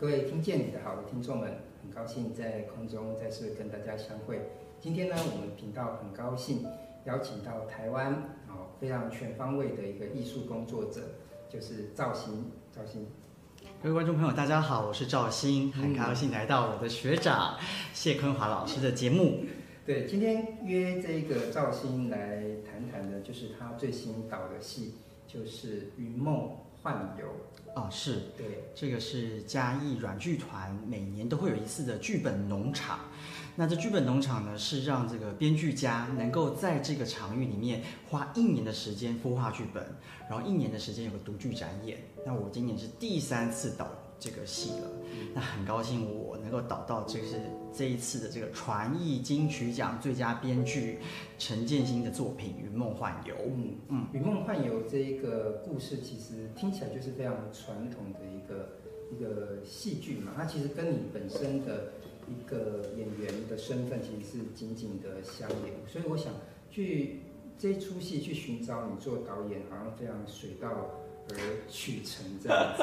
各位听见你的好的听众们，很高兴在空中再次跟大家相会。今天呢，我们频道很高兴邀请到台湾啊非常全方位的一个艺术工作者，就是赵兴。赵兴，各位观众朋友，大家好，我是赵兴，很高兴来到我的学长谢坤华老师的节目。对，今天约这个赵兴来谈谈的，就是他最新导的戏，就是《云梦幻游》。啊，是对，这个是嘉义软剧团每年都会有一次的剧本农场。那这剧本农场呢，是让这个编剧家能够在这个场域里面花一年的时间孵化剧本，然后一年的时间有个独剧展演。那我今年是第三次导这个戏了，那很高兴我能够导到这是这一次的这个传艺金曲奖最佳编剧陈建新的作品《云梦幻游》。嗯嗯，《云梦幻游》这一个故事其实听起来就是非常传统的一个一个戏剧嘛，它其实跟你本身的一个演员的身份其实是紧紧的相连，所以我想去这一出戏去寻找你做导演，好像非常水到。而取成这样子，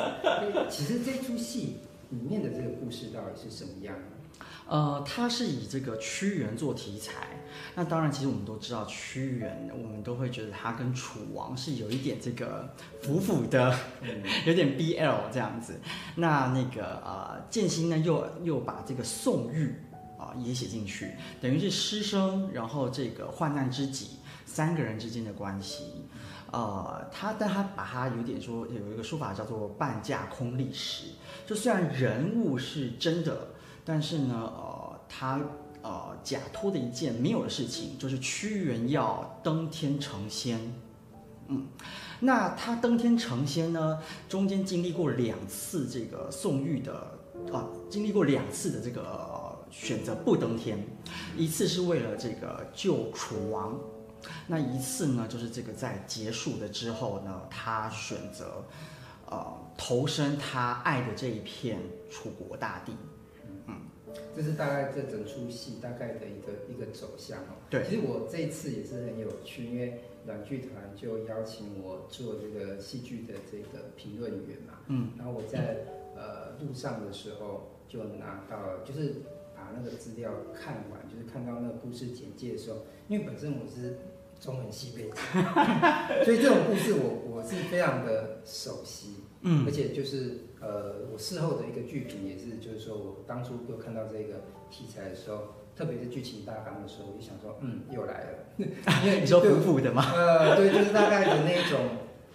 其实这出戏里面的这个故事到底是什么样的？呃，它是以这个屈原做题材。那当然，其实我们都知道屈原，我们都会觉得他跟楚王是有一点这个腐腐的，有点 BL 这样子。那那个呃，建新呢又又把这个宋玉啊、呃、也写进去，等于是师生，然后这个患难知己三个人之间的关系。呃，他但他把他有点说有一个说法叫做半架空历史，就虽然人物是真的，但是呢，呃，他呃假托的一件没有的事情，就是屈原要登天成仙。嗯，那他登天成仙呢，中间经历过两次这个宋玉的啊、经历过两次的这个、呃、选择不登天，一次是为了这个救楚王。那一次呢，就是这个在结束的之后呢，他选择，呃，投身他爱的这一片楚国大地。嗯，这是大概这整出戏大概的一个一个走向哦。对，其实我这一次也是很有趣，因为软剧团就邀请我做这个戏剧的这个评论员嘛。嗯，然后我在呃路上的时候就拿到了，就是把那个资料看完，就是看到那个故事简介的时候，因为本身我是。中文系背景，所以这种故事我我是非常的熟悉，嗯，而且就是呃，我事后的一个剧评也是，就是说我当初又看到这个题材的时候，特别是剧情大纲的时候，我就想说，嗯，又来了，因为你说腐腐的嘛？呃，对，就是大概的那种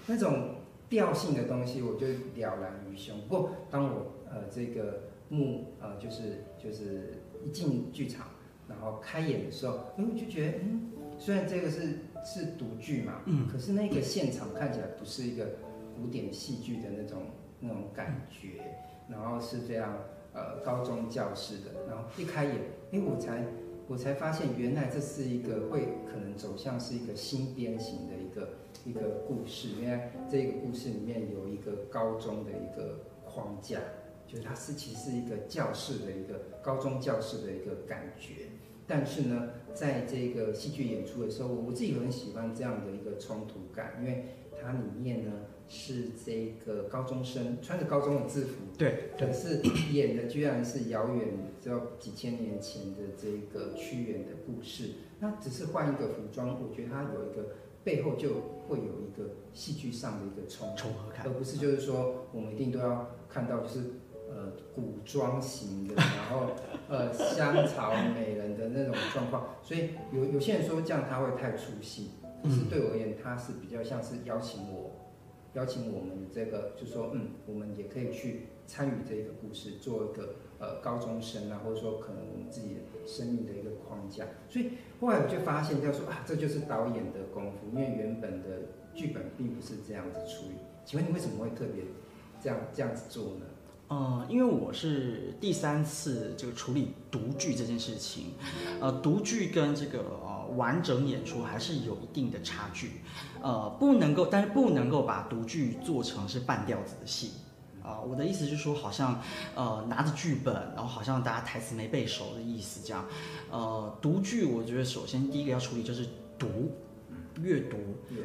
那种调性的东西，我就了然于胸。不过当我呃这个幕呃就是就是一进剧场，然后开演的时候，哎，我就觉得嗯。虽然这个是是独剧嘛，嗯，可是那个现场看起来不是一个古典戏剧的那种那种感觉，然后是非常呃高中教室的，然后一开演，哎，我才我才发现原来这是一个会可能走向是一个新编型的一个一个故事，因为这个故事里面有一个高中的一个框架，就是它是其实是一个教室的一个高中教室的一个感觉。但是呢，在这个戏剧演出的时候，我自己很喜欢这样的一个冲突感，因为它里面呢是这个高中生穿着高中的制服，对，可是演的居然是遥远只有几千年前的这个屈原的故事。那只是换一个服装，我觉得它有一个背后就会有一个戏剧上的一个冲突，而不是就是说我们一定都要看到就是。呃，古装型的，然后呃，香草美人的那种状况，所以有有些人说这样他会太出戏，可是对我而言，他是比较像是邀请我，邀请我们这个，就说嗯，我们也可以去参与这个故事，做一个呃高中生啊，或者说可能我们自己生命的一个框架。所以后来我就发现，就说啊，这就是导演的功夫，因为原本的剧本并不是这样子处理。请问你为什么会特别这样这样子做呢？呃，因为我是第三次这个处理独剧这件事情，呃，独剧跟这个呃完整演出还是有一定的差距，呃，不能够，但是不能够把独剧做成是半吊子的戏，啊、呃，我的意思就是说，好像呃拿着剧本，然后好像大家台词没背熟的意思这样，呃，独剧我觉得首先第一个要处理就是读，阅读，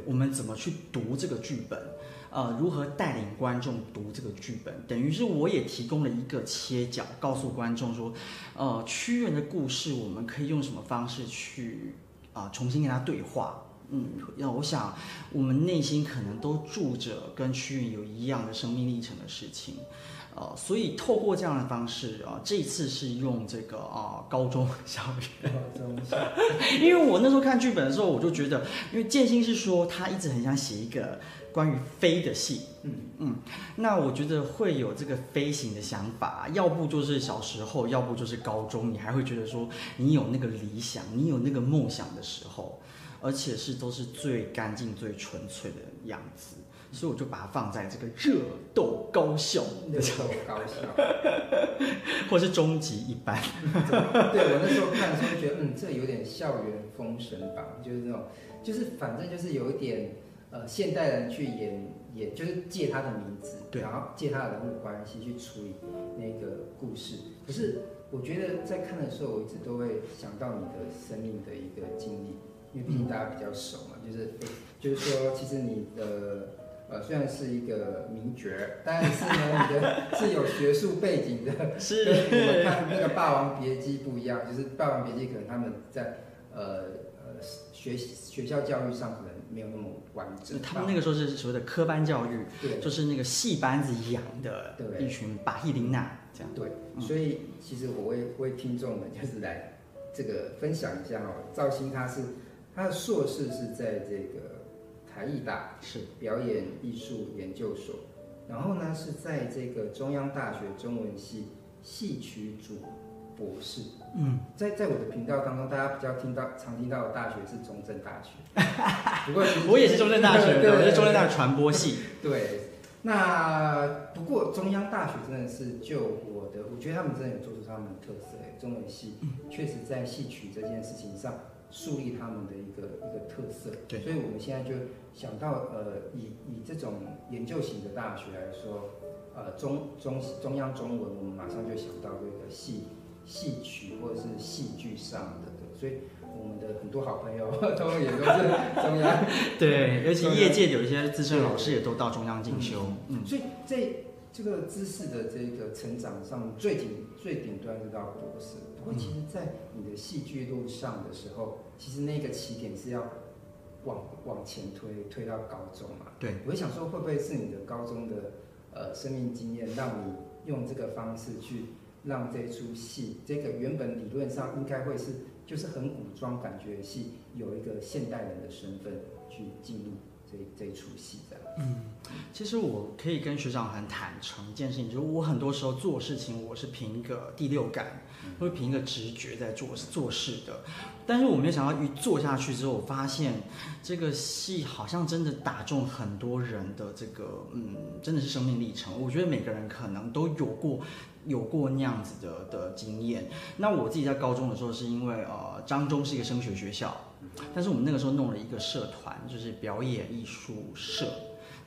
我们怎么去读这个剧本，呃，如何带领观众读这个剧本，等于是我也提供了一个切角，告诉观众说，呃，屈原的故事，我们可以用什么方式去啊、呃，重新跟他对话。嗯，那我想，我们内心可能都住着跟屈原有一样的生命历程的事情，呃，所以透过这样的方式啊、呃，这一次是用这个啊、呃、高中小学，高中校，因为我那时候看剧本的时候，我就觉得，因为建新是说他一直很想写一个关于飞的戏，嗯嗯，那我觉得会有这个飞行的想法，要不就是小时候，要不就是高中，你还会觉得说你有那个理想，你有那个梦想的时候。而且是都是最干净、最纯粹的样子，所以我就把它放在这个热斗高校，热斗高校，或是终极一班。对，我那时候看的时候觉得，嗯，这有点校园封神榜，就是那种，就是反正就是有一点，呃，现代人去演演，就是借他的名字，对，然后借他的人物关系去处理那个故事。可是我觉得在看的时候，我一直都会想到你的生命的一个经历。因为毕竟大家比较熟嘛，就是，就是说，其实你的呃虽然是一个名角，但是呢，你的 是有学术背景的，是。跟我们看那个《霸王别姬》不一样，就是《霸王别姬》可能他们在呃呃学学校教育上可能没有那么完整。他们那个时候是所谓的科班教育，对，就是那个戏班子养的一群巴希琳娜这样。对，所以其实我为为听众们就是来这个分享一下哦，赵鑫他是。他的硕士是在这个台艺大是表演艺术研究所，然后呢是在这个中央大学中文系戏曲组博士。嗯，在在我的频道当中，大家比较听到常听到的大学是中正大学。不过我也是中正大学，对，我是中正大学传播系。对，那不过中央大学真的是就我的，我觉得他们真的有做出他们的特色。中文系确实在戏曲这件事情上。树立他们的一个一个特色，对，所以我们现在就想到，呃，以以这种研究型的大学来说，呃，中中中央中文，我们马上就想到这个戏戏曲或者是戏剧上的，对，所以我们的很多好朋友 都也都是中央，对，尤其业界有一些资深老师也都到中央进修，嗯，所以在这个知识的这个成长上，最顶最顶端是到博士。其实，在你的戏剧路上的时候，其实那个起点是要往往前推，推到高中嘛。对，我想说，会不会是你的高中的呃生命经验，让你用这个方式去让这出戏，这个原本理论上应该会是就是很古装感觉的戏，有一个现代人的身份去进入这这出戏。嗯，其实我可以跟学长很坦诚一件事情，就是我很多时候做事情，我是凭一个第六感。会凭一个直觉在做做事的，但是我没有想到一做下去之后，我发现这个戏好像真的打中很多人的这个，嗯，真的是生命历程。我觉得每个人可能都有过有过那样子的的经验。那我自己在高中的时候，是因为呃，漳州是一个升学学校，但是我们那个时候弄了一个社团，就是表演艺术社。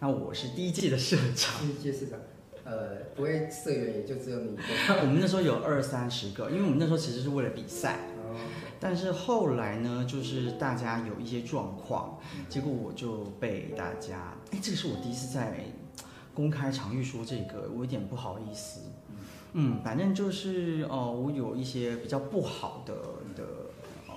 那我是第一届的社长。第一届社长。呃，不会社员也就只有你一个。我们那时候有二三十个，因为我们那时候其实是为了比赛。哦。但是后来呢，就是大家有一些状况，结果我就被大家，哎，这个是我第一次在公开场域说这个，我有点不好意思。嗯，反正就是哦、呃，我有一些比较不好的的呃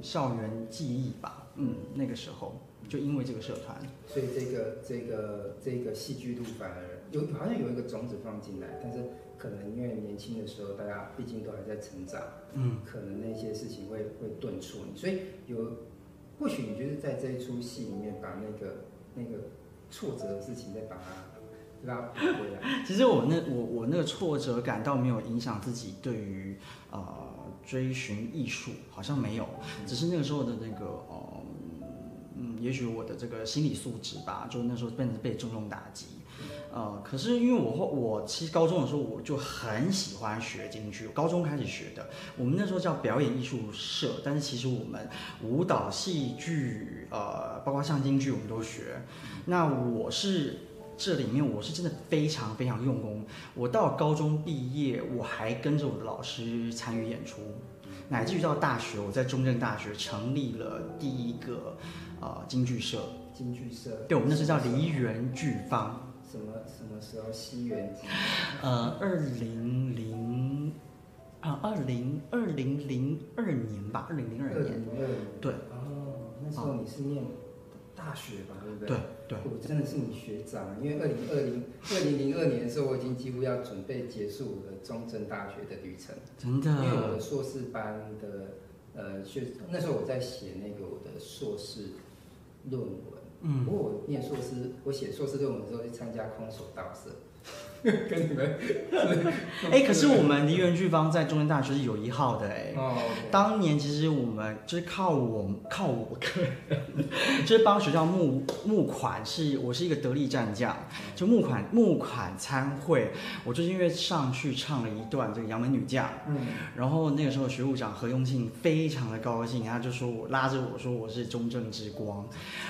校园记忆吧。嗯，那个时候就因为这个社团，所以这个这个这个戏剧度反而。有好像有一个种子放进来，但是可能因为年轻的时候，大家毕竟都还在成长，嗯，可能那些事情会会顿挫你，所以有或许你就是在这一出戏里面把那个那个挫折的事情再把它拉回来。其实我那我我那个挫折感倒没有影响自己对于呃追寻艺术，好像没有，只是那个时候的那个也许我的这个心理素质吧，就那时候变成被重重打击。呃，可是因为我后我其实高中的时候我就很喜欢学京剧，高中开始学的。我们那时候叫表演艺术社，但是其实我们舞蹈、戏剧，呃，包括像京剧我们都学。那我是这里面我是真的非常非常用功。我到高中毕业，我还跟着我的老师参与演出，乃至于到大学，我在中正大学成立了第一个。呃京剧社。京剧社。对，我们那时候叫梨园剧坊。什么什么时候？西元几？呃，二零零啊，二零二零零二年吧，二零零二年。二零零二年。对。哦，那时候你是念大学吧？对不对？对对。我真的是你学长，因为二零二零二零零二年的时候，我已经几乎要准备结束我的中正大学的旅程。真的。因为我的硕士班的呃学，那时候我在写那个我的硕士论文。嗯。不过我念硕士，我写硕士论文的时候去参加空手道社。跟你们，哎、欸，可是我们梨园剧方在中正大学是有一号的哎、欸。哦。Okay. 当年其实我们就是靠我靠我个人，就是帮学校募募款，是我是一个得力战将，就募款募款参会，我就是因为上去唱了一段这个《杨门女将》，嗯，然后那个时候学务长何永庆非常的高兴，他就说我拉着我说我是中正之光，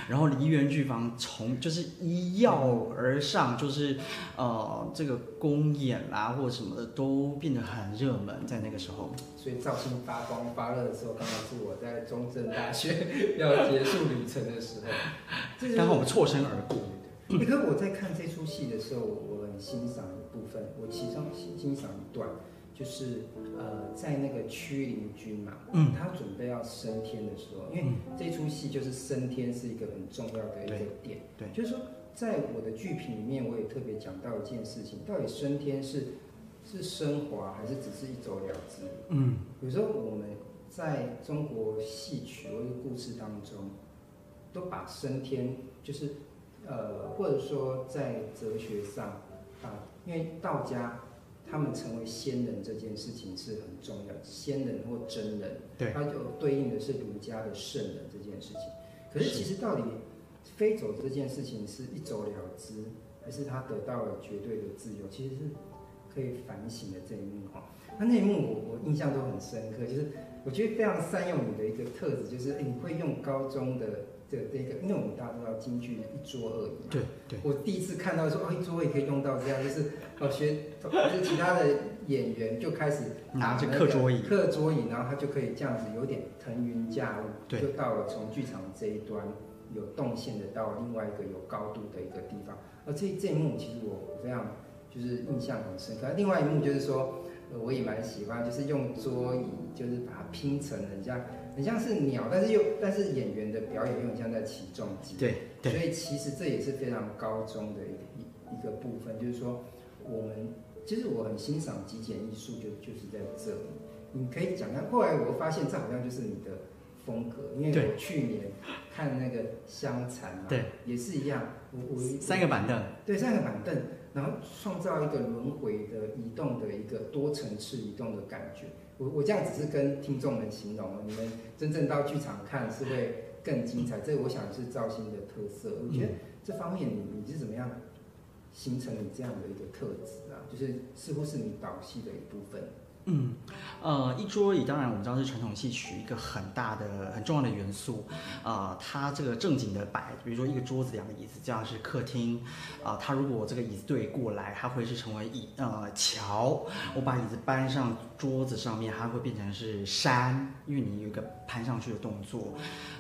然后梨园剧坊从就是一跃而上，就是呃。这个公演啦，或者什么的都变得很热门，在那个时候。所以兆庆发光发热的时候，刚好是我在中正大学 要结束旅程的时候。刚好我们错身而过。对对对。可我在看这出戏的时候，我很欣赏一部分，我其中欣欣赏一段，就是呃，在那个屈灵君嘛，嗯，他准备要升天的时候，因为这出戏就是升天是一个很重要的一个点，对，对就是说。在我的剧评里面，我也特别讲到一件事情：到底升天是是升华，还是只是一走了之？嗯，有时候我们在中国戏曲或者故事当中，都把升天就是呃，或者说在哲学上啊，因为道家他们成为仙人这件事情是很重要，仙人或真人，对，它就对应的是儒家的圣人这件事情。可是其实到底？飞走这件事情是一走了之，还是他得到了绝对的自由？其实是可以反省的这一幕哈。那那一幕我我印象都很深刻，就是我觉得非常善用你的一个特质，就是哎，你会用高中的这这个，因为我们大家都知道京剧一桌二椅嘛。对对。我第一次看到说哦，一桌也可以用到这样，就是哦学，就是其他的演员就开始拿着课桌椅，课桌椅，然后他就可以这样子有点腾云驾雾，就到了从剧场这一端。有动线的到另外一个有高度的一个地方，而这这一幕其实我非常就是印象很深刻。另外一幕就是说，呃，我也蛮喜欢，就是用桌椅，就是把它拼成很像很像是鸟，但是又但是演员的表演又很像在起重机。对，对。所以其实这也是非常高中的一一一个部分，就是说我们其实我很欣赏极简艺术，就就是在这里。你可以讲讲，后来我发现这好像就是你的。风格，因为我去年看那个香残嘛，对，也是一样，我我三个板凳，对，三个板凳，然后创造一个轮回的移动的一个多层次移动的感觉。我我这样只是跟听众们形容，你们真正到剧场看是会更精彩。这个我想是造型的特色。我觉得这方面你你是怎么样形成你这样的一个特质啊？就是似乎是你导戏的一部分。嗯，呃，一桌椅当然我们知道是传统戏曲一个很大的、很重要的元素，啊、它这个正经的摆，比如说一个桌子、两个椅子，这样是客厅，啊、它如果这个椅子对过来，它会是成为椅，呃，桥，我把椅子搬上桌子上面，它会变成是山，因为你有一个攀上去的动作，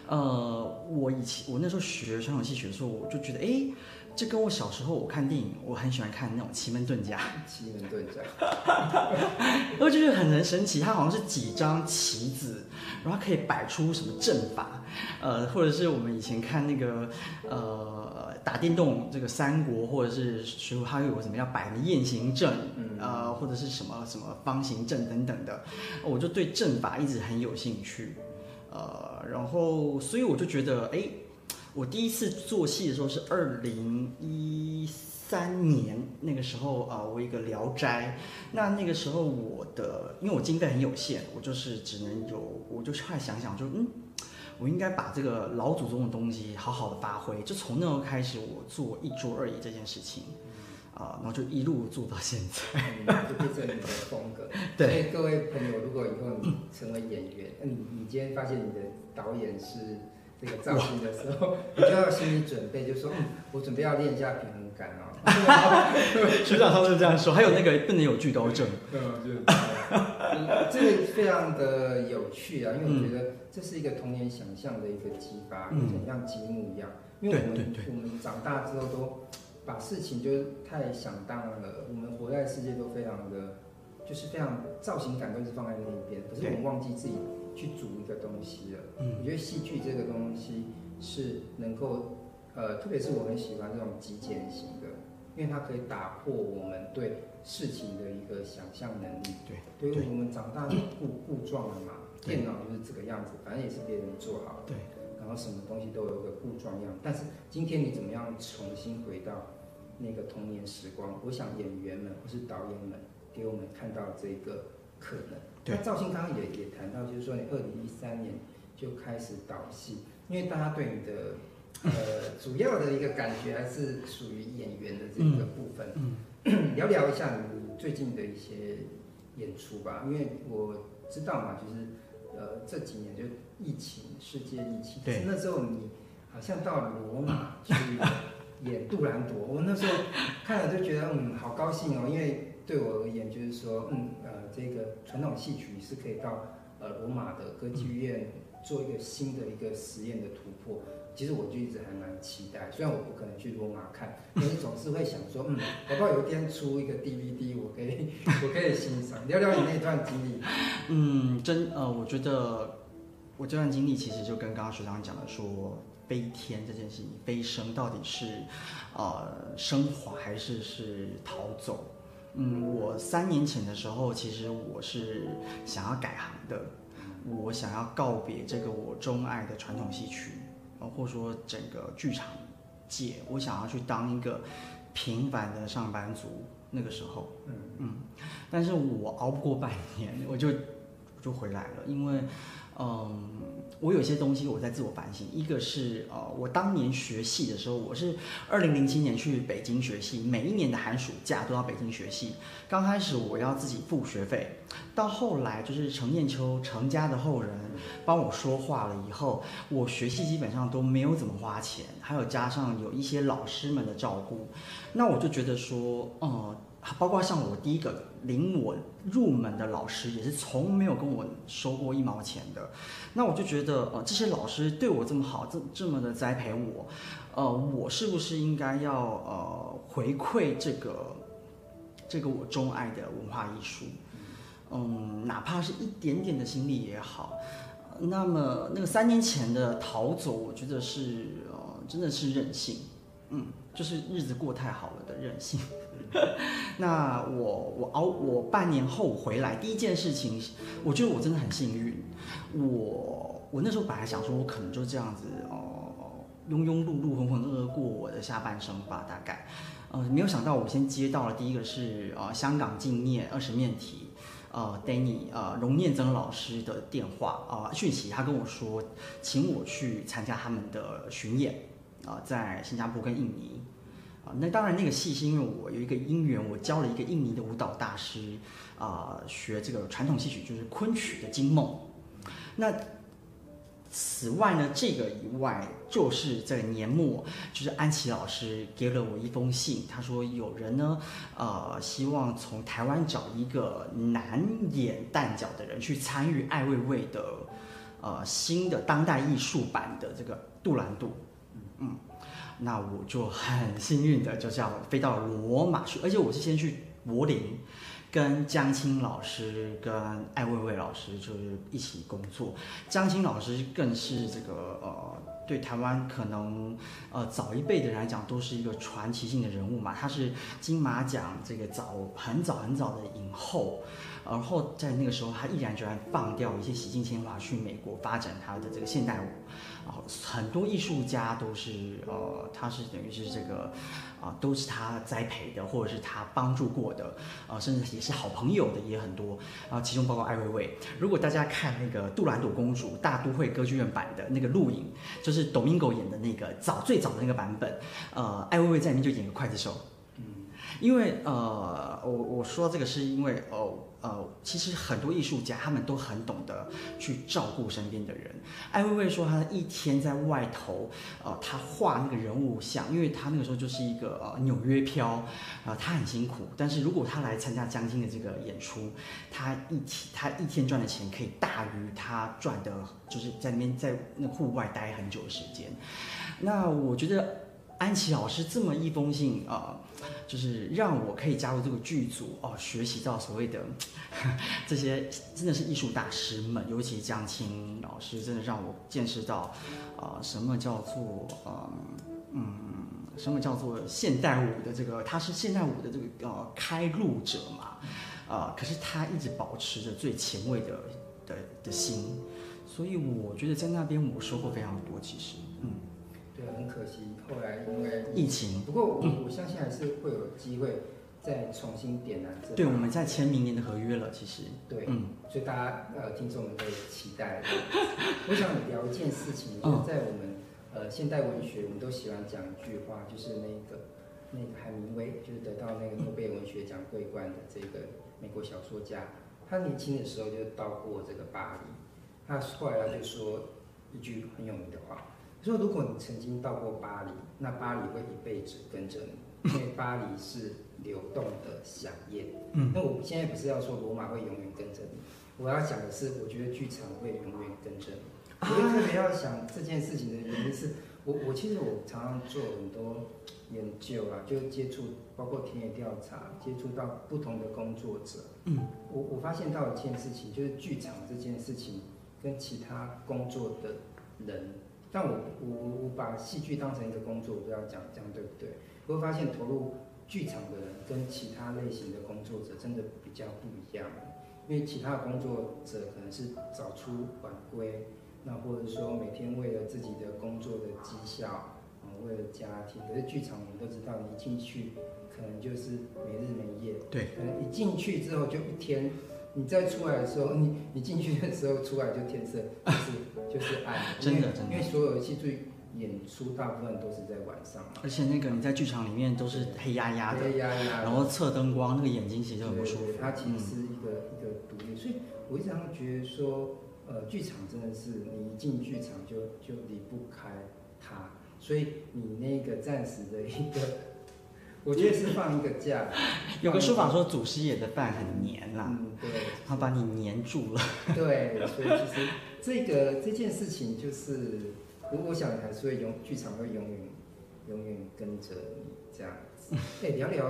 呃，我以前我那时候学传统戏曲的时候，我就觉得，哎。这跟我小时候我看电影，我很喜欢看那种奇门遁甲。奇门遁甲，我就觉得很神奇，它好像是几张棋子，然后可以摆出什么阵法，呃，或者是我们以前看那个呃打电动这个三国或者是水浒，它有什么要摆的雁行阵，呃，或者是什么什么方形阵等等的，我就对阵法一直很有兴趣，呃，然后所以我就觉得，哎。我第一次做戏的时候是二零一三年，那个时候啊，我一个《聊斋》，那那个时候我的，因为我经费很有限，我就是只能有，我就快想想就，就嗯，我应该把这个老祖宗的东西好好的发挥，就从那时候开始，我做一桌二椅这件事情，啊，然后就一路做到现在，嗯、就变成你的风格。对，所以各位朋友，如果以后你成为演员，嗯，你今天发现你的导演是。这个造型的时候，你就要心理准备，就说，嗯，我准备要练一下平衡感哦。学长他们是这样说，还有那个不能有剧刀症。这个非常的有趣啊，因为我觉得这是一个童年想象的一个激发，像积木一样。因为我们我们长大之后都把事情就太想当然了，我们活在世界都非常的，就是非常造型感都是放在那一边，可是我们忘记自己去组一个东西了。嗯，我觉得戏剧这个东西是能够，呃，特别是我很喜欢这种极简型的，因为它可以打破我们对。事情的一个想象能力，对，对于我们长大就固 固状了嘛，电脑就是这个样子，反正也是别人做好的，对，然后什么东西都有一个固状样，但是今天你怎么样重新回到那个童年时光？我想演员们或是导演们给我们看到这个可能。对，那赵信刚刚也也谈到，就是说你二零一三年就开始导戏，因为大家对你的呃 主要的一个感觉还是属于演员的这个部分。嗯。嗯聊聊一下你最近的一些演出吧，因为我知道嘛，就是呃这几年就疫情，世界疫情，对，那时候你好像到罗马去演杜兰朵，我那时候看了就觉得嗯好高兴哦，因为对我而言就是说嗯呃这个传统戏曲你是可以到呃罗马的歌剧院做一个新的一个实验的突破。其实我就一直还蛮期待，虽然我不可能去罗马看，但是总是会想说，嗯，好不好有一天出一个 DVD，我可以，我可以欣赏。聊聊你那段经历。嗯，真呃，我觉得我这段经历其实就跟刚刚学长讲的说，飞天这件事情，飞升到底是呃升华还是是逃走？嗯，我三年前的时候，其实我是想要改行的，我想要告别这个我钟爱的传统戏曲。或者说整个剧场界，我想要去当一个平凡的上班族。那个时候，嗯嗯，但是我熬不过半年，我就就回来了，因为，嗯，我有些东西我在自我反省。一个是呃，我当年学戏的时候，我是二零零七年去北京学戏，每一年的寒暑假都到北京学戏。刚开始我要自己付学费，到后来就是程砚秋程家的后人帮我说话了以后，我学戏基本上都没有怎么花钱，还有加上有一些老师们的照顾，那我就觉得说，呃，包括像我第一个领我入门的老师，也是从没有跟我收过一毛钱的，那我就觉得，呃，这些老师对我这么好，这这么的栽培我，呃，我是不是应该要呃回馈这个？这个我钟爱的文化艺术，嗯，哪怕是一点点的心力也好。那么那个三年前的逃走，我觉得是呃，真的是任性，嗯，就是日子过太好了的任性。那我我熬我半年后回来，第一件事情，我觉得我真的很幸运。我我那时候本来想说，我可能就这样子哦，庸庸碌碌、浑浑噩噩过我的下半生吧，大概。呃，没有想到，我先接到了第一个是呃香港敬业二十面体，呃，Danny 呃荣念曾老师的电话啊、呃、讯息，他跟我说，请我去参加他们的巡演啊、在新加坡跟印尼啊、那当然那个戏是因为我有一个因缘，我教了一个印尼的舞蹈大师啊、学这个传统戏曲，就是昆曲的《惊梦》。那此外呢，这个以外，就是在年末，就是安琪老师给了我一封信，他说有人呢，呃，希望从台湾找一个难演旦角的人去参与艾未未的，呃，新的当代艺术版的这个杜兰朵，嗯，那我就很幸运的就这样飞到罗马去，而且我是先去柏林。跟江青老师跟艾未未老师就是一起工作，江青老师更是这个呃，对台湾可能呃早一辈的人来讲都是一个传奇性的人物嘛，他是金马奖这个早很早很早的影后，然后在那个时候他毅然决然放掉一些洗尽铅华去美国发展他的这个现代舞。很多艺术家都是，呃，他是等于是这个，啊、都是他栽培的，或者是他帮助过的，呃，甚至也是好朋友的也很多，啊、呃，其中包括艾薇薇。如果大家看那个《杜兰朵公主》大都会歌剧院版的那个录影，就是 Domingo 演的那个早最早的那个版本，呃，艾薇薇在里面就演个刽子手，因为呃，我我说这个是因为哦。呃，其实很多艺术家他们都很懂得去照顾身边的人。艾薇薇说，他一天在外头，呃，他画那个人物像，因为他那个时候就是一个呃纽约漂，呃，他很辛苦。但是如果他来参加将近的这个演出，他一天他一天赚的钱可以大于他赚的，就是在那边在那户外待很久的时间。那我觉得。安琪老师这么一封信啊、呃，就是让我可以加入这个剧组哦，学习到所谓的 这些真的是艺术大师们，尤其江青老师，真的让我见识到啊、什么叫做呃嗯，什么叫做现代舞的这个，他是现代舞的这个呃开路者嘛，啊、可是他一直保持着最前卫的的的心，所以我觉得在那边我收获非常多，其实嗯。对，很可惜，后来因为疫情。不过我我相信还是会有机会再重新点燃这。对，我们在签明年的合约了，其实。对，嗯，所以大家呃听众们可以期待。我想聊一件事情，就是在我们呃现代文学，我们都喜欢讲一句话，就是那个那个海明威，就是得到那个诺贝尔文学奖桂冠的这个美国小说家，他年轻的时候就到过这个巴黎，他后来他就说一句很有名的话。说如果你曾经到过巴黎，那巴黎会一辈子跟着你，因为巴黎是流动的饗宴。嗯，那我现在不是要说罗马会永远跟着你，我要讲的是，我觉得剧场会永远跟着你。我特别要想这件事情的原因是，我我其实我常常做很多研究啊，就接触包括田野调查，接触到不同的工作者。嗯，我我发现到一件事情，就是剧场这件事情跟其他工作的人。但我我我把戏剧当成一个工作，我不要讲这样对不对？我会发现投入剧场的人跟其他类型的工作者真的比较不一样，因为其他的工作者可能是早出晚归，那或者说每天为了自己的工作的绩效，啊，为了家庭。可是剧场我们都知道，你一进去可能就是没日没夜，对，可能一进去之后就一天。你再出来的时候，你你进去的时候出来就天色 就是就是暗，真的真的，因为所有的戏剧演出大部分都是在晚上嘛。而且那个你在剧场里面都是黑压压的，黑压压，然后侧灯光，那个眼睛其实很不舒服。它其实是一个、嗯、一个独立，所以我一直觉得说，呃，剧场真的是你一进剧场就就离不开它，所以你那个暂时的一个。我觉得是放一个假，有个说法说祖师爷的饭很黏啦，嗯，对，他把你黏住了。对，所以其实这个这件事情就是，我我想还是会永剧场会永远永远跟着你这样子。哎，聊聊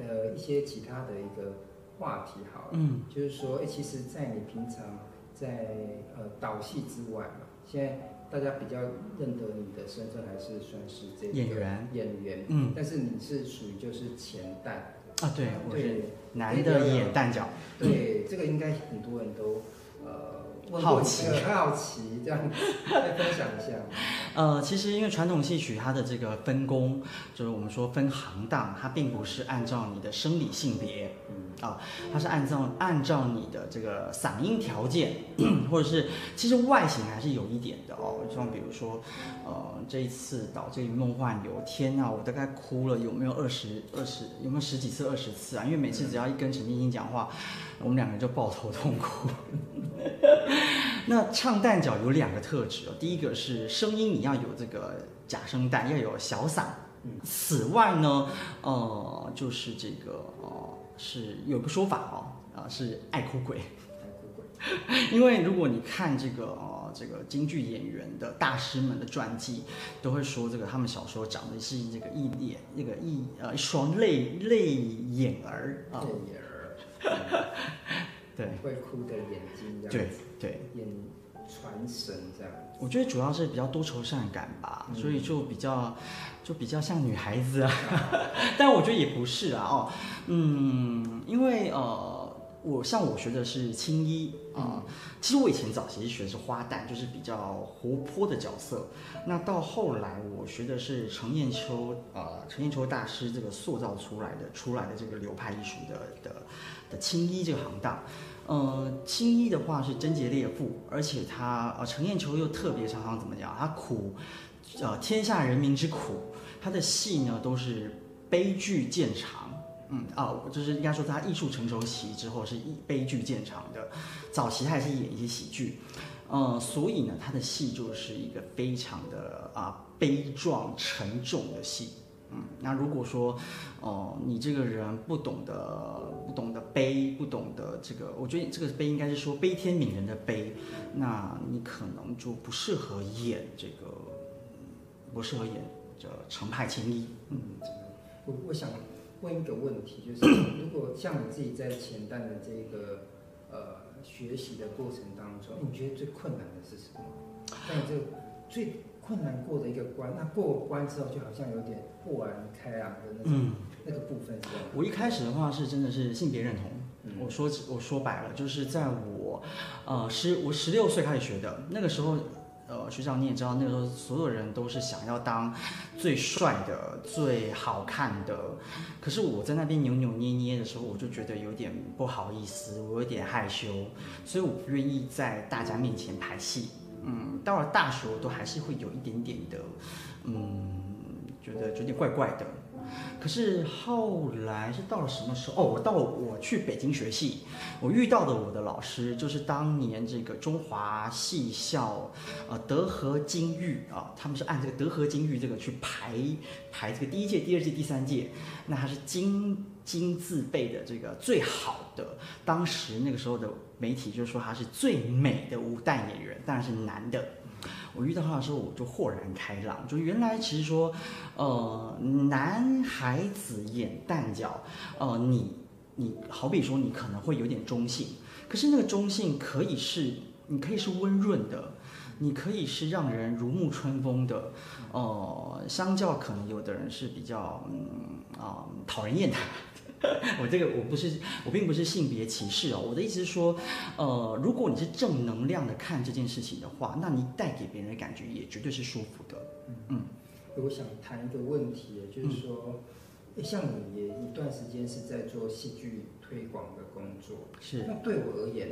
呃一些其他的一个话题好了，嗯，就是说，哎，其实，在你平常在呃导戏之外嘛，现在。大家比较认得你的身份还是算是这个演员，演员，嗯，但是你是属于就是前旦啊，对，我是男的演旦角，对，这个应该很多人都呃。好奇，好奇，这样再分享一下。呃，其实因为传统戏曲它的这个分工，就是我们说分行当，它并不是按照你的生理性别，嗯啊，它是按照按照你的这个嗓音条件，或者是其实外形还是有一点的哦。像比如说，呃，这一次导这个《梦幻游》，天呐，我大概哭了有没有二十二十，有没有十几次二十次啊？因为每次只要一跟陈晶晶讲话，我们两个人就抱头痛哭。那唱旦角有两个特质哦，第一个是声音你要有这个假声带，要有小嗓。嗯，此外呢，呃，就是这个呃，是有个说法哦，啊、呃，是爱哭鬼。爱哭鬼。因为如果你看这个呃，这个京剧演员的大师们的传记，都会说这个他们小时候长的是这个一脸，那个一呃一双泪泪眼儿啊。泪眼儿。对，会哭的眼睛这样子，对对，演传神这样。我觉得主要是比较多愁善感吧，嗯、所以就比较就比较像女孩子啊。但我觉得也不是啊，哦，嗯，因为呃，我像我学的是青衣啊，其实我以前早期学的是花旦，就是比较活泼的角色。那到后来我学的是程砚秋，呃，程砚秋大师这个塑造出来的出来的这个流派艺术的的。的青衣这个行当，呃，青衣的话是贞洁烈妇，而且他呃，程砚秋又特别常常怎么讲？他苦，呃，天下人民之苦，他的戏呢都是悲剧见长，嗯啊，就是应该说他艺术成熟期之后是以悲剧见长的，早期还是演一些喜剧，呃，所以呢，他的戏就是一个非常的啊悲壮沉重的戏。那如果说，哦、你这个人不懂得不懂得悲，不懂得这个，我觉得这个悲应该是说悲天悯人的悲，那你可能就不适合演这个，不适合演这程派青衣。嗯，我我想问一个问题，就是 如果像你自己在前段的这个呃学习的过程当中，你觉得最困难的是什么？在你这最困难过的一个关，那过关之后就好像有点豁然开朗的那种、嗯、那个部分是。我一开始的话是真的是性别认同，嗯、我说我说白了，就是在我呃十我十六岁开始学的那个时候，呃学长你也知道，那个时候所有人都是想要当最帅的、最好看的，可是我在那边扭扭捏捏的时候，我就觉得有点不好意思，我有点害羞，所以我不愿意在大家面前排戏。嗯，到了大学都还是会有一点点的，嗯，觉得有点怪怪的。可是后来是到了什么时候？哦，我到我去北京学戏，我遇到的我的老师就是当年这个中华戏校，呃，德和金玉啊，他们是按这个德和金玉这个去排排这个第一届、第二届、第三届，那还是金金字辈的这个最好的。当时那个时候的媒体就说他是最美的武旦演员，当然是男的。我遇到他的时候，我就豁然开朗，就原来其实说，呃，男孩子演旦角，呃，你你好比说你可能会有点中性，可是那个中性可以是，你可以是温润的，你可以是让人如沐春风的，呃，相较可能有的人是比较嗯啊、讨人厌的。我这个我不是，我并不是性别歧视哦。我的意思是说，呃，如果你是正能量的看这件事情的话，那你带给别人的感觉也绝对是舒服的。嗯嗯。我想谈一个问题，就是说，嗯、像你也一段时间是在做戏剧推广的工作，是。那对我而言，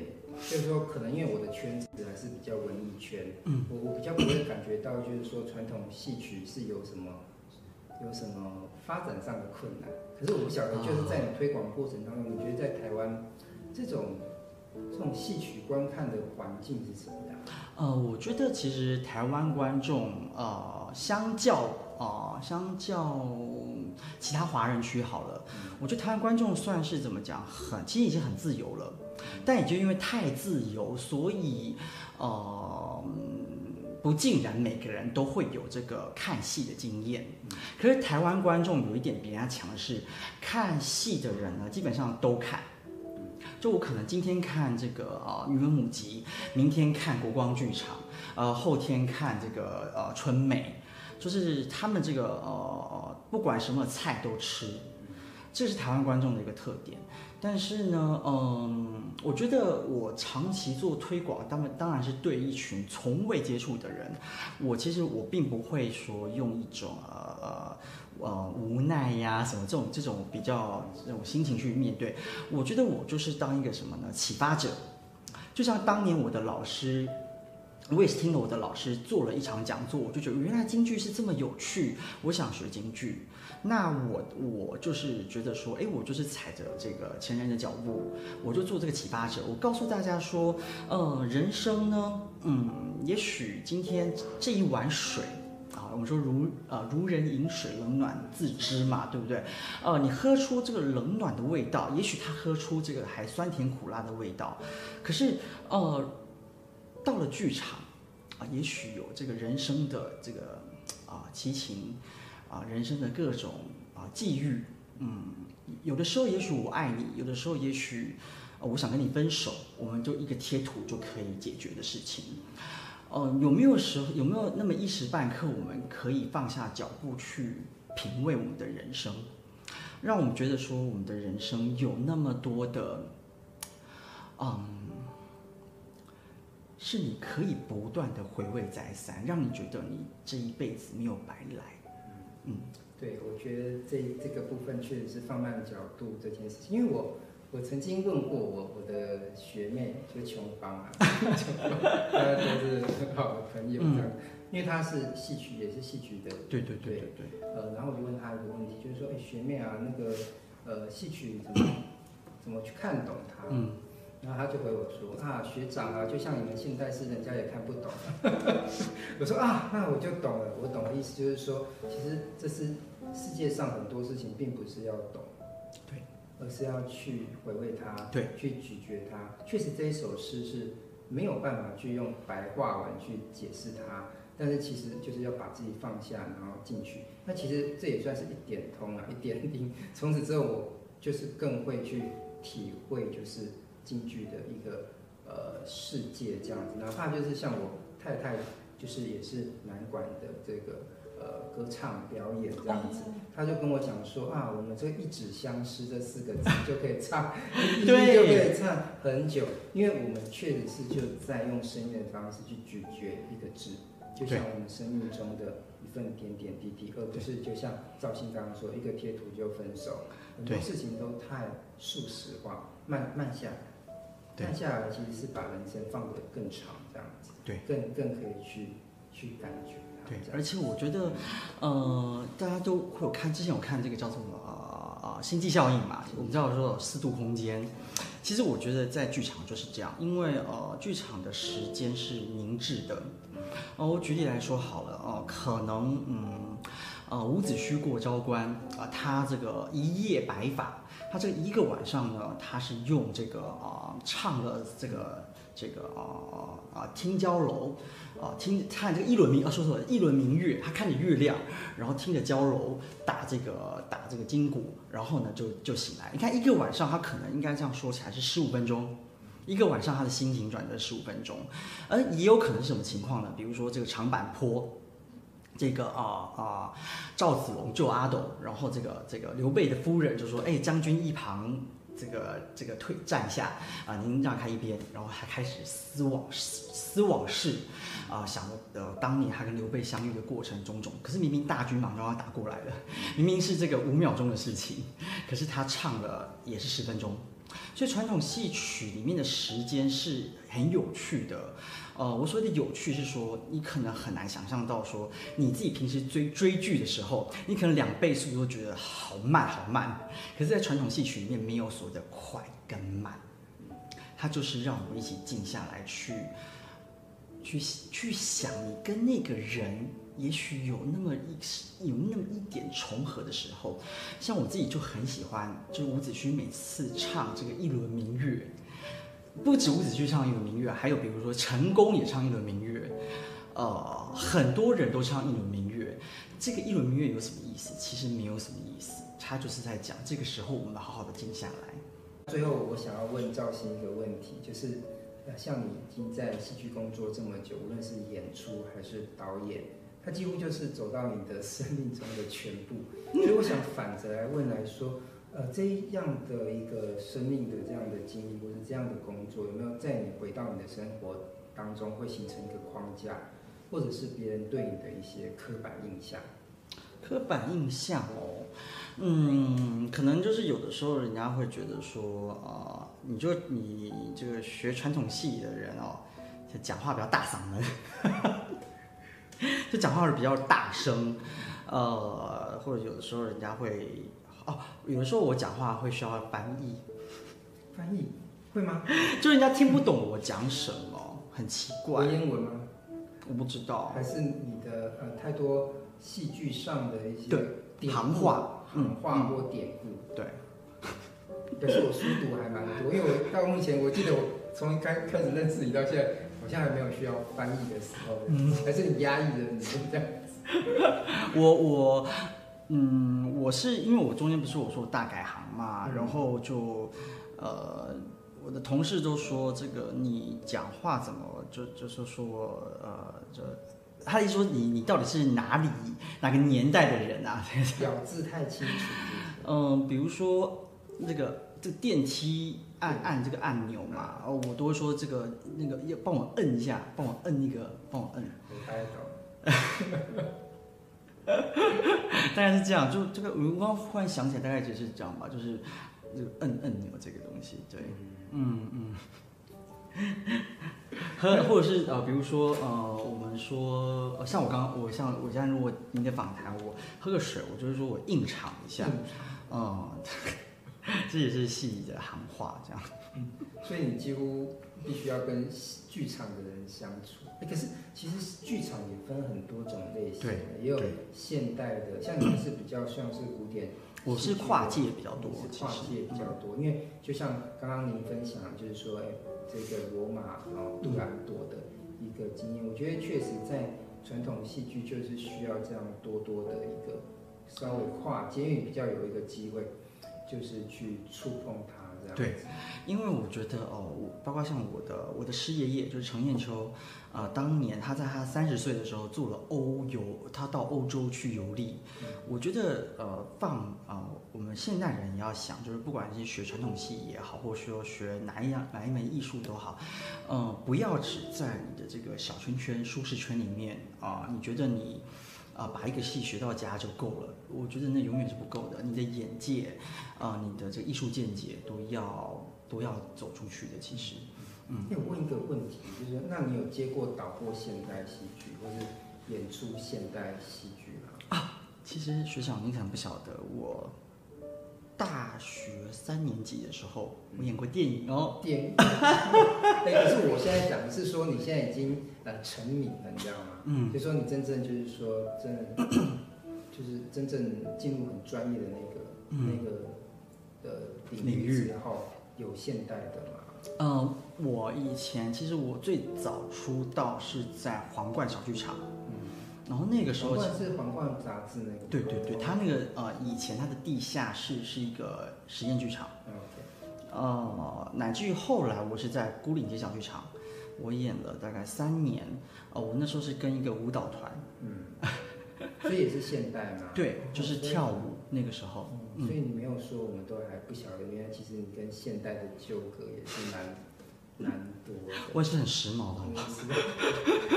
就是说，可能因为我的圈子还是比较文艺圈，嗯，我我比较不会感觉到，就是说传统戏曲是有什么有什么发展上的困难。可是我不晓得，就是在你推广过程当中，你觉得在台湾这种这种戏曲观看的环境是什么样？呃，我觉得其实台湾观众，呃，相较呃，相较其他华人区好了，我觉得台湾观众算是怎么讲，很其实已经很自由了，但也就因为太自由，所以呃。不尽然每个人都会有这个看戏的经验，可是台湾观众有一点比人家强的是，看戏的人呢基本上都看，就我可能今天看这个呃云门舞集，明天看国光剧场，呃后天看这个呃春美，就是他们这个呃不管什么菜都吃，这是台湾观众的一个特点。但是呢，嗯，我觉得我长期做推广，当然当然是对一群从未接触的人，我其实我并不会说用一种呃呃呃无奈呀什么这种这种比较这种心情去面对。我觉得我就是当一个什么呢？启发者，就像当年我的老师，我也是听了我的老师做了一场讲座，我就觉得原来京剧是这么有趣，我想学京剧。那我我就是觉得说，哎，我就是踩着这个前人的脚步，我就做这个启发者。我告诉大家说，呃，人生呢，嗯，也许今天这一碗水啊，我们说如呃如人饮水，冷暖自知嘛，对不对？呃，你喝出这个冷暖的味道，也许他喝出这个还酸甜苦辣的味道。可是呃，到了剧场啊，也许有这个人生的这个啊激情。啊，人生的各种啊际遇，嗯，有的时候也许我爱你，有的时候也许，呃，我想跟你分手，我们就一个贴图就可以解决的事情。呃，有没有时候，有没有那么一时半刻，我们可以放下脚步去品味我们的人生，让我们觉得说我们的人生有那么多的，嗯，是你可以不断的回味再三，让你觉得你这一辈子没有白来。嗯，对，我觉得这这个部分确实是放慢角度这件事情，因为我我曾经问过我我的学妹，就是琼芳啊，琼芳，大家都是很好的朋友这样，嗯、因为她是戏曲，也是戏曲的，对对对对对，呃，然后我就问她一个问题，就是说，哎，学妹啊，那个呃，戏曲怎么怎么去看懂它？嗯，然后他就回我说啊，学长啊，就像你们现代诗，人家也看不懂。我说啊，那我就懂了，我懂的意思就是说，其实这是世界上很多事情，并不是要懂，对，而是要去回味它，对，去咀嚼它。确实这一首诗是没有办法去用白话文去解释它。但是其实就是要把自己放下，然后进去。那其实这也算是一点通啊，一点灵。从此之后，我就是更会去体会，就是京剧的一个呃世界这样子。哪怕就是像我太太，就是也是南管的这个呃歌唱表演这样子，她就跟我讲说啊，我们这个一纸相思这四个字就可以唱，对就可以唱很久，因为我们确实是就在用声音的方式去咀嚼一个字。就像我们生命中的一份点点滴滴，而不是就像赵鑫刚刚说，一个贴图就分手，很多事情都太速食化，慢慢下来，慢下来其实是把人生放得更长，这样子，对，更更可以去去感觉。对，而且我觉得，呃，大家都会有看，之前有看这个叫做什么呃呃星际效应嘛，我们知道说四度空间，其实我觉得在剧场就是这样，因为呃剧场的时间是凝滞的。哦，我举例来说好了哦，可能嗯，呃，伍子胥过昭关啊，呃，他这个一夜白发，他这一个晚上呢，他是用这个啊，唱了这个这个啊啊，听交楼啊，听看这个一轮明啊，说错了，一轮明月，他看着月亮，然后听着交楼打这个打这个金鼓，然后呢就就醒来。你看一个晚上，他可能应该这样说起来是十五分钟。一个晚上，他的心情转折十五分钟，而也有可能是什么情况呢？比如说这个长坂坡，这个啊啊赵子龙救阿斗，然后这个这个刘备的夫人就说：“哎，将军一旁这个这个退站下啊，您让开一边。”然后还开始思往思往事啊，想着呃当年他跟刘备相遇的过程种种。可是明明大军马上要打过来了，明明是这个五秒钟的事情，可是他唱了也是十分钟。所以传统戏曲里面的时间是很有趣的，呃，我所谓的有趣是说，你可能很难想象到说，你自己平时追追剧的时候，你可能两倍速都觉得好慢好慢，可是，在传统戏曲里面没有所谓的快跟慢，它就是让我们一起静下来去，去去想你跟那个人。也许有那么一有那么一点重合的时候，像我自己就很喜欢，就是伍子胥每次唱这个一轮明月，不止伍子胥唱一轮明月，还有比如说陈宫也唱一轮明月，呃，很多人都唱一轮明月。这个一轮明月有什么意思？其实没有什么意思，他就是在讲这个时候我们好好的静下来。最后，我想要问赵鑫一个问题，就是像你已经在戏剧工作这么久，无论是演出还是导演。它几乎就是走到你的生命中的全部，所以我想反着来问来说，呃，这样的一个生命的这样的经历，或者这样的工作，有没有在你回到你的生活当中会形成一个框架，或者是别人对你的一些刻板印象？刻板印象哦，嗯，可能就是有的时候人家会觉得说，啊、呃，你就你这个学传统戏的人哦，就讲话比较大嗓门。就讲话是比较大声，呃，或者有的时候人家会，哦，有的时候我讲话会需要翻译，翻译会吗？就人家听不懂我讲什么，很奇怪。文言文吗？我不知道。还是你的呃太多戏剧上的一些对行话、行话或典故。嗯、对。可是我书读还蛮多，因为我到目前我记得我从开开始认识你到现在。好像还没有需要翻译的时候，嗯，还是你压抑的，你是这样子。我我嗯，我是因为我中间不是我说我大改行嘛，嗯、然后就呃，我的同事都说这个你讲话怎么就就是说呃，就他一说你你到底是哪里哪个年代的人啊？咬字太清楚。嗯，比如说那个这个电梯。按按这个按钮嘛，哦，我都会说这个那个要帮我摁一下，帮我摁那个，帮我摁。大概是这样，就这个我刚刚忽然想起来，大概就是这样吧，就是这个摁摁钮这个东西，对，嗯嗯。和或者是呃，比如说呃，我们说像我刚刚我像我现在如果你的访谈，我喝个水，我就是说我硬尝一下，嗯。这也是戏里的行话，这样。所以你几乎必须要跟剧场的人相处。哎，可是其实剧场也分很多种类型，也有现代的，像你们是比较像是古典。我是跨界比较多，是跨界比较多，因为就像刚刚您分享，就是说，哎，这个罗马哦，杜兰朵的一个经验，我觉得确实在传统戏剧就是需要这样多多的一个稍微跨界，因为比较有一个机会，就是去触碰它。对，因为我觉得哦，包括像我的我的师爷爷就是程砚秋，啊、呃，当年他在他三十岁的时候做了欧游，他到欧洲去游历。嗯、我觉得呃，放啊、呃，我们现代人也要想，就是不管是学传统戏也好，或者说学哪一样哪一门艺术都好，嗯、呃，不要只在你的这个小圈圈舒适圈里面啊、呃，你觉得你。啊，把一个戏学到家就够了，我觉得那永远是不够的。你的眼界，啊，你的这个艺术见解都要都要走出去的。其实，嗯。那我问一个问题，就是，那你有接过导过现代戏剧，或是演出现代戏剧吗？啊，其实学长你可能不晓得我。大学三年级的时候，我演过电影哦。电影，对，可是我现在讲的是说，你现在已经呃成名了，你知道吗？嗯，就说你真正就是说，真的就是真正进入很专业的那个、嗯、那个的领域然后，有现代的嘛？嗯、呃，我以前其实我最早出道是在皇冠小剧场。然后那个时候是皇冠杂志那个，对对对，他那个呃以前他的地下室是一个实验剧场，呃乃至于后来我是在孤岭街小剧场，我演了大概三年，哦，我那时候是跟一个舞蹈团，嗯，所以也是现代嘛，对，就是跳舞那个时候，所以你没有说我们都还不晓得，原来其实你跟现代的纠葛也是蛮。难多，我也是很时髦的，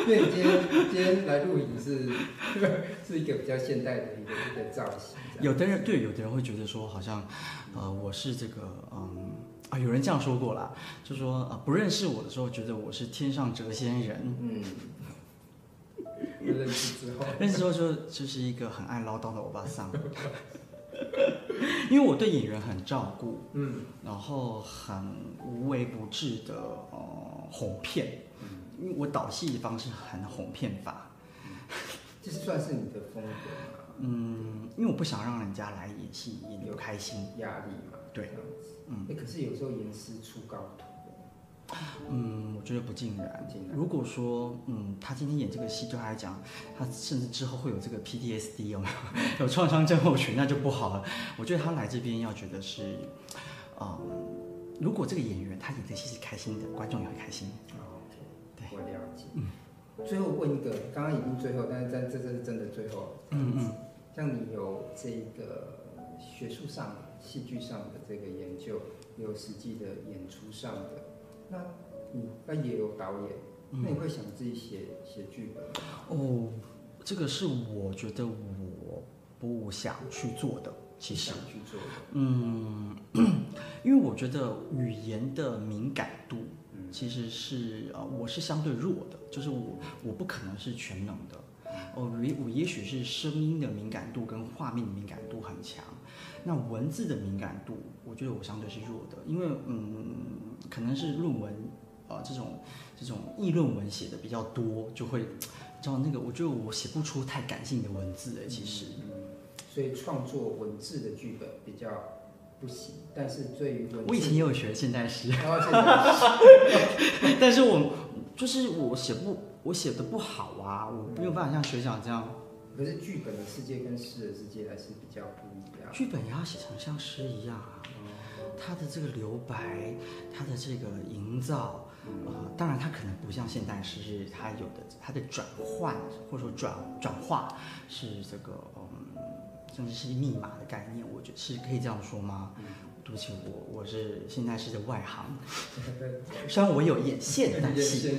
因为你今天今天来录影是 是一个比较现代的一个一个造型。有的人对，有的人会觉得说，好像呃我是这个嗯啊，有人这样说过啦，就说啊、呃、不认识我的时候，觉得我是天上谪仙人。嗯，认识之后，认识之后就就是一个很爱唠叨的欧巴桑。因为我对演员很照顾，嗯，然后很无微不至的呃哄骗，嗯，因为我导戏的方式很哄骗法，这是算是你的风格吗？嗯，因为我不想让人家来演戏演得开心，压力嘛，对，嗯，可是有时候严师出高徒。嗯，我觉得不尽然。如果说，嗯，他今天演这个戏对他来讲，他甚至之后会有这个 PTSD 有没有？有创伤症候群，那就不好了。我觉得他来这边要觉得是，嗯，如果这个演员他演的戏是开心的，观众也会开心。哦，OK，对，我了解。嗯，最后问一个，刚刚已经最后，但是在这这是真的最后。嗯嗯。像你有这个学术上、戏剧上的这个研究，有实际的演出上的。那你那也有导演，那你会想自己写写剧本吗？哦，这个是我觉得我不想去做的，其实。想去做的。嗯，因为我觉得语言的敏感度其实是呃，我是相对弱的，就是我我不可能是全能的。哦，我我也许是声音的敏感度跟画面的敏感度很强。那文字的敏感度，我觉得我相对是弱的，因为嗯，可能是论文，啊、呃，这种这种议论文写的比较多，就会，知道那个，我觉得我写不出太感性的文字诶，其实，嗯，所以创作文字的剧本比较不行，但是对于文，我以前也有学现代诗，但是我就是我写不，我写的不好啊，我没有办法像学长这样。可是剧本的世界跟诗的世界还是比较不一样。剧本也要写成像诗一样啊，它的这个留白，它的这个营造，呃，当然它可能不像现代诗，是它有的它的转换或者说转转化是这个嗯，甚至是密码的概念，我觉得是可以这样说吗？对不起，我我是现在是个外行，虽然我有演现代戏。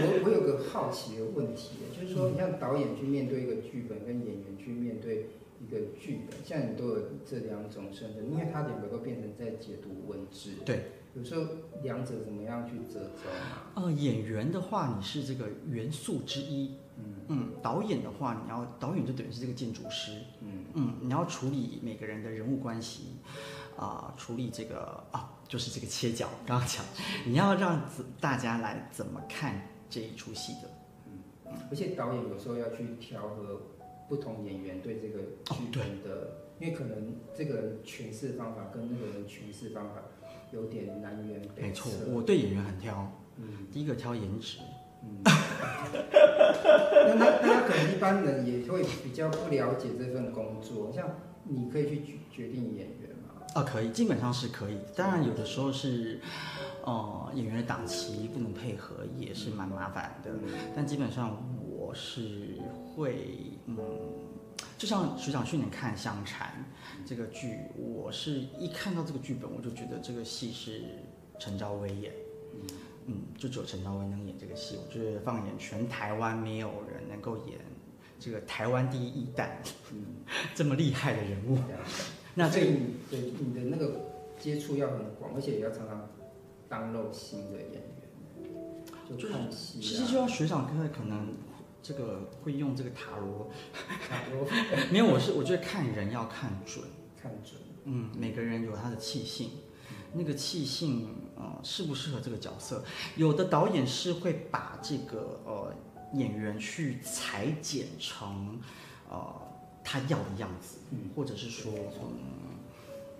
我我有个好奇的问题，就是说，你像导演去面对一个剧本，跟演员去面对一个剧本，像你都有这两种身份，因为他两个都变成在解读文字。对，有时候两者怎么样去折中啊？呃，演员的话，你是这个元素之一。嗯嗯，导演的话，你要导演就等于是这个建筑师。嗯。嗯，你要处理每个人的人物关系，啊、呃，处理这个啊，就是这个切角。刚刚讲，你要让大家来怎么看这一出戏的，嗯，而且导演有时候要去调和不同演员对这个剧本的，哦、因为可能这个人诠释方法跟那个人诠释方法有点南辕北辙。没错，我对演员很挑，嗯，第一个挑颜值。嗯，那那那可能一般人也会比较不了解这份工作，像你可以去决决定演员吗？啊，可以，基本上是可以。当然有的时候是，呃，演员的档期不能配合，也是蛮麻烦的。嗯、但基本上我是会，嗯，就像学长去年看《香禅》这个剧，我是一看到这个剧本，我就觉得这个戏是陈昭威演。嗯，就只有陈昭威能演这个戏。我觉得放眼全台湾，没有人能够演这个台湾第一义旦，嗯，这么厉害的人物。那这个你对你的那个接触要很广，而且也要常常当露新的演员，就看戏。其实就像学长哥可能这个会用这个塔罗，塔罗 没有，我是我觉得看人要看准，看准。嗯，每个人有他的气性。那个气性，呃，适不适合这个角色？有的导演是会把这个呃演员去裁剪成，呃，他要的样子，嗯，或者是说，嗯，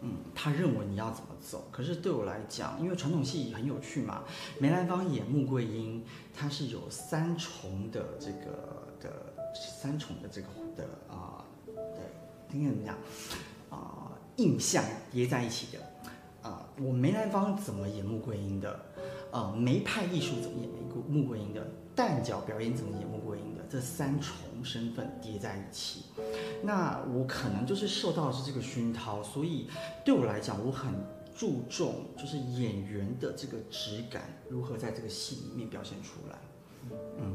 嗯，他认为你要怎么走。可是对我来讲，因为传统戏很有趣嘛，梅兰芳演穆桂英，他是有三重的这个的三重的这个的啊、呃，对，应该怎么讲啊、呃，印象叠在一起的。啊、我梅兰芳怎么演穆桂英的？呃，梅派艺术怎么演穆穆桂英的？旦角表演怎么演穆桂英的？这三重身份叠在一起，那我可能就是受到的是这个熏陶，所以对我来讲，我很注重就是演员的这个质感如何在这个戏里面表现出来。嗯，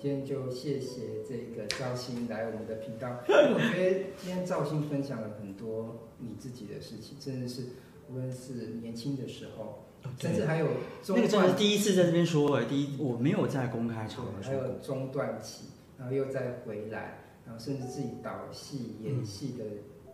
今天就谢谢这个赵鑫来我们的频道，因为我觉得今天赵鑫分享了很多你自己的事情，真的是。无论是年轻的时候，甚至还有中那个真的是第一次在这边说，第一我没有在公开场合说，还有中断期，然后又再回来，然后甚至自己导戏、演戏的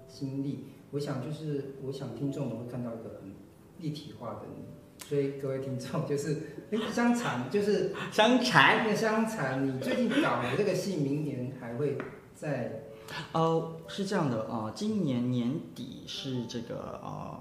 经历，嗯、我想就是我想听众们会看到一个很立体化的你，所以各位听众就是，哎，香禅就是 香禅，那个香禅，你最近导的这个戏，明年还会在？哦，是这样的啊、呃，今年年底是这个呃。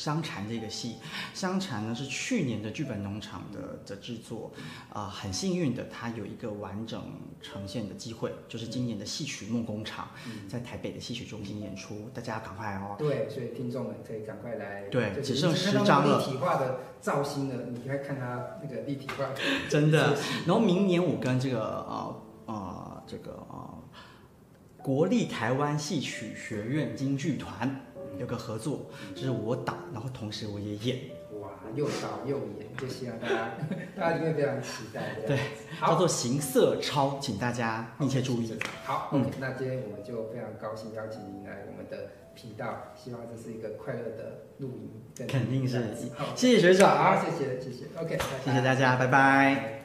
香禅这个戏，香禅呢是去年的剧本农场的的制作，啊、呃，很幸运的，它有一个完整呈现的机会，就是今年的戏曲梦工厂，在台北的戏曲中心演出，大家赶快哦。对，所以听众们可以赶快来。对，只剩十张了。立体化的造型了，你可以看它那个立体化。真的。然后明年我跟这个呃呃这个呃国立台湾戏曲学院京剧团。有个合作，就是我导，然后同时我也演。哇，又导又演，就希望大家大家一定会非常期待。对，叫做行色超，请大家密切注意。好，OK，那今天我们就非常高兴邀请您来我们的频道，希望这是一个快乐的录音。肯定是，谢谢学长，好，谢谢谢谢，OK，谢谢大家，拜拜。